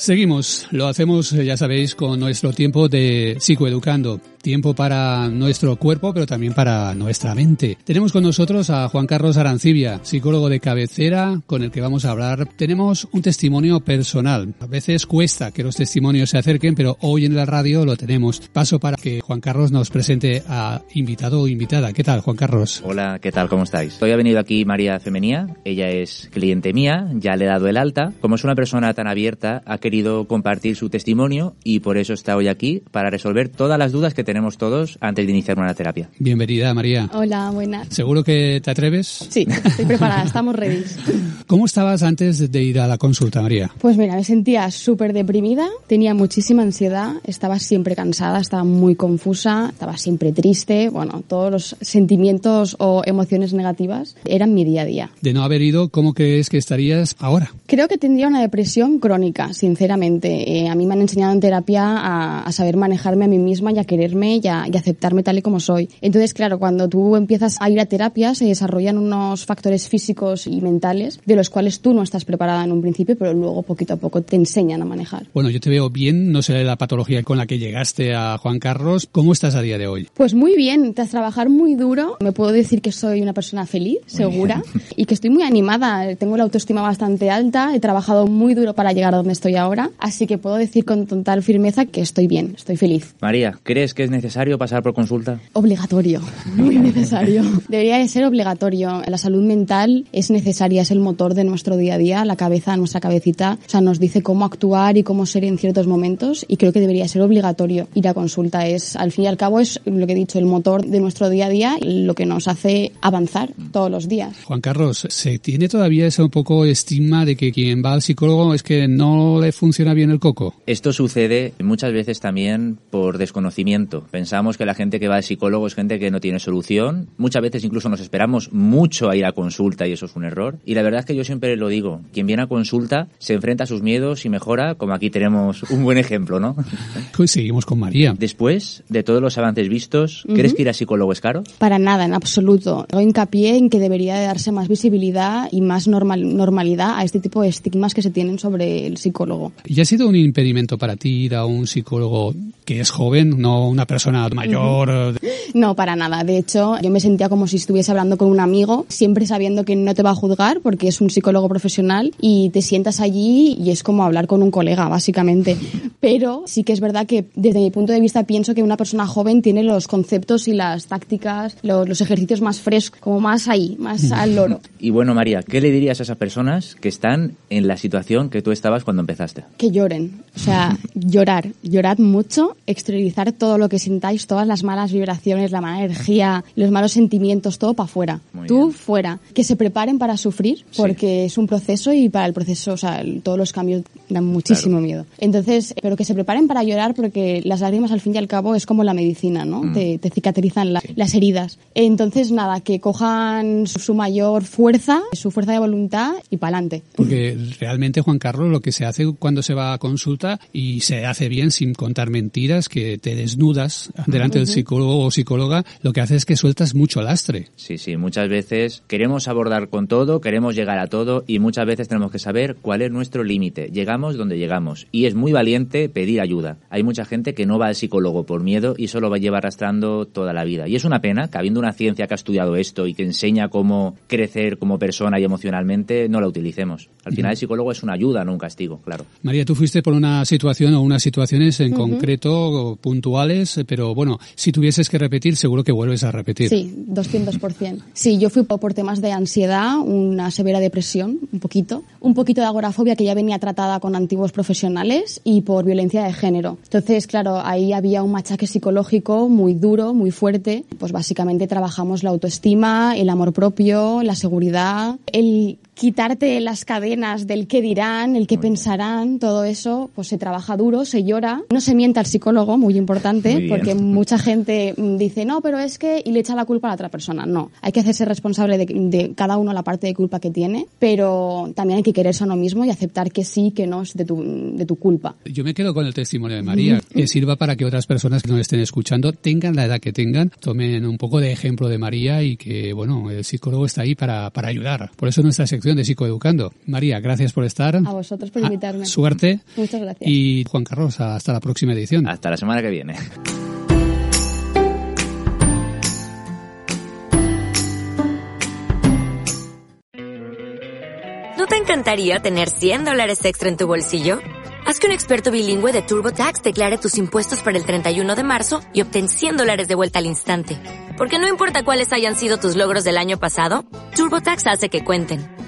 Seguimos, lo hacemos, ya sabéis, con nuestro tiempo de psicoeducando. Tiempo para nuestro cuerpo, pero también para nuestra mente. Tenemos con nosotros a Juan Carlos Arancibia, psicólogo de cabecera, con el que vamos a hablar. Tenemos un testimonio personal. A veces cuesta que los testimonios se acerquen, pero hoy en la radio lo tenemos. Paso para que Juan Carlos nos presente a invitado o invitada. ¿Qué tal, Juan Carlos? Hola, ¿qué tal? ¿Cómo estáis? Hoy ha venido aquí María Femenía. Ella es cliente mía, ya le he dado el alta. Como es una persona tan abierta, ha querido compartir su testimonio y por eso está hoy aquí para resolver todas las dudas que tenemos todos antes de iniciar una terapia. Bienvenida, María. Hola, buenas. ¿Seguro que te atreves? Sí, estoy preparada, estamos ready. ¿Cómo estabas antes de ir a la consulta, María? Pues mira, me sentía súper deprimida, tenía muchísima ansiedad, estaba siempre cansada, estaba muy confusa, estaba siempre triste, bueno, todos los sentimientos o emociones negativas eran mi día a día. De no haber ido, ¿cómo crees que estarías ahora? Creo que tendría una depresión crónica, sinceramente. Eh, a mí me han enseñado en terapia a, a saber manejarme a mí misma y a quererme y a, y aceptarme tal y como soy. Entonces, claro, cuando tú empiezas a ir a terapia se desarrollan unos factores físicos y mentales de los cuales tú no estás preparada en un principio, pero luego poquito a poco te enseñan a manejar. Bueno, yo te veo bien, no sé la patología con la que llegaste a Juan Carlos. ¿Cómo estás a día de hoy? Pues muy bien, tras trabajar muy duro, me puedo decir que soy una persona feliz, segura, y que estoy muy animada. Tengo la autoestima bastante alta, he trabajado muy duro para llegar a donde estoy ahora, así que puedo decir con total firmeza que estoy bien, estoy feliz. María, ¿crees que es necesario pasar por consulta? Obligatorio, muy necesario. Debería de ser obligatorio. La salud mental es necesaria, es el motor de nuestro día a día, la cabeza, nuestra cabecita, o sea, nos dice cómo actuar y cómo ser en ciertos momentos y creo que debería ser obligatorio ir a consulta. Es, al fin y al cabo, es lo que he dicho, el motor de nuestro día a día, lo que nos hace avanzar todos los días. Juan Carlos, ¿se tiene todavía ese un poco estigma de que quien va al psicólogo es que no le funciona bien el coco? Esto sucede muchas veces también por desconocimiento. Pensamos que la gente que va al psicólogo es gente que no tiene solución. Muchas veces incluso nos esperamos mucho a ir a consulta y eso es un error. Y la verdad es que yo siempre lo digo, quien viene a consulta se enfrenta a sus miedos y mejora, como aquí tenemos un buen ejemplo, ¿no? Pues seguimos con María. Después de todos los avances vistos, ¿crees que ir a psicólogo es caro? Para nada, en absoluto. Hago hincapié en que debería de darse más visibilidad y más normal, normalidad a este tipo de estigmas que se tienen sobre el psicólogo. ¿Y ha sido un impedimento para ti ir a un psicólogo que es joven, no una persona mayor? No, para nada. De hecho, yo me sentía como si estuviese hablando con un amigo, siempre sabiendo que no te va a juzgar porque es un psicólogo profesional y te sientas allí y es como hablar con un colega, básicamente. Pero sí que es verdad que desde mi punto de vista pienso que una persona joven tiene los conceptos y las tácticas, los, los ejercicios más frescos, como más ahí, más al loro. Y bueno, María, ¿qué le dirías a esas personas que están en la situación que tú estabas cuando empezaste? Que lloren. O sea, llorar. Llorad mucho, exteriorizar todo lo que sintáis, todas las malas vibraciones, la mala energía, los malos sentimientos, todo para afuera. Tú bien. fuera. Que se preparen para sufrir, porque es un proceso y para el proceso, o sea, todos los cambios dan muchísimo miedo. Entonces, pero que se preparen para llorar porque las lágrimas al fin y al cabo es como la medicina, ¿no? Mm. Te, te cicatrizan la- las heridas. Entonces, nada, que cojan su, su mayor fuerza, su fuerza de voluntad y para adelante. Porque realmente, Juan Carlos, lo que se hace cuando se va a consulta y se hace bien sin contar mentiras, que te desnudas delante del psicólogo o psicóloga, lo que hace es que sueltas mucho lastre. Sí, sí, muchas veces queremos abordar con todo, queremos llegar a todo y muchas veces tenemos que saber cuál es nuestro límite. Llegamos donde llegamos y es muy valiente pedir ayuda. Hay mucha gente que no va al psicólogo por miedo y solo va a llevar arrastrando toda la vida. Y es una pena que habiendo una ciencia que ha estudiado esto y que enseña cómo crecer como persona y emocionalmente, no la utilicemos. Al final el psicólogo es una ayuda, no un castigo, claro. María, tú fuiste por una situación o unas situaciones en concreto puntuales pero bueno, si tuvieses que repetir, seguro que vuelves a repetir. Sí, 200%. Sí, yo fui por temas de ansiedad, una severa depresión, un poquito, un poquito de agorafobia que ya venía tratada con antiguos profesionales y por violencia de género. Entonces, claro, ahí había un machaque psicológico muy duro, muy fuerte. Pues básicamente trabajamos la autoestima, el amor propio, la seguridad, el quitarte las cadenas del qué dirán, el qué pensarán, todo eso, pues se trabaja duro, se llora. No se mienta al psicólogo, muy importante, porque mucha gente dice, no, pero es que, y le echa la culpa a la otra persona. No, hay que hacerse responsable de, cada uno la parte de culpa que tiene, pero también hay que quererse a uno mismo y aceptar que sí, que no es de tu, de tu culpa. Yo me quedo con el testimonio de María, que sirva para que otras personas que nos estén escuchando, tengan la edad que tengan, tomen un poco de ejemplo de María y que, bueno, el psicólogo está ahí para, para ayudar. Por eso nuestra sección de Psicoeducando. María, gracias por estar. A vosotros por invitarme. suerte. Muchas gracias. Y Juan Carlos, hasta la próxima edición. Hasta la semana que viene. ¿No te encantaría tener 100 dólares extra en tu bolsillo? Haz que un experto bilingüe de TurboTax declare tus impuestos para el 31 de marzo y obtén 100 dólares de vuelta al instante. Porque no importa cuáles hayan sido tus logros del año pasado, TurboTax hace que cuenten.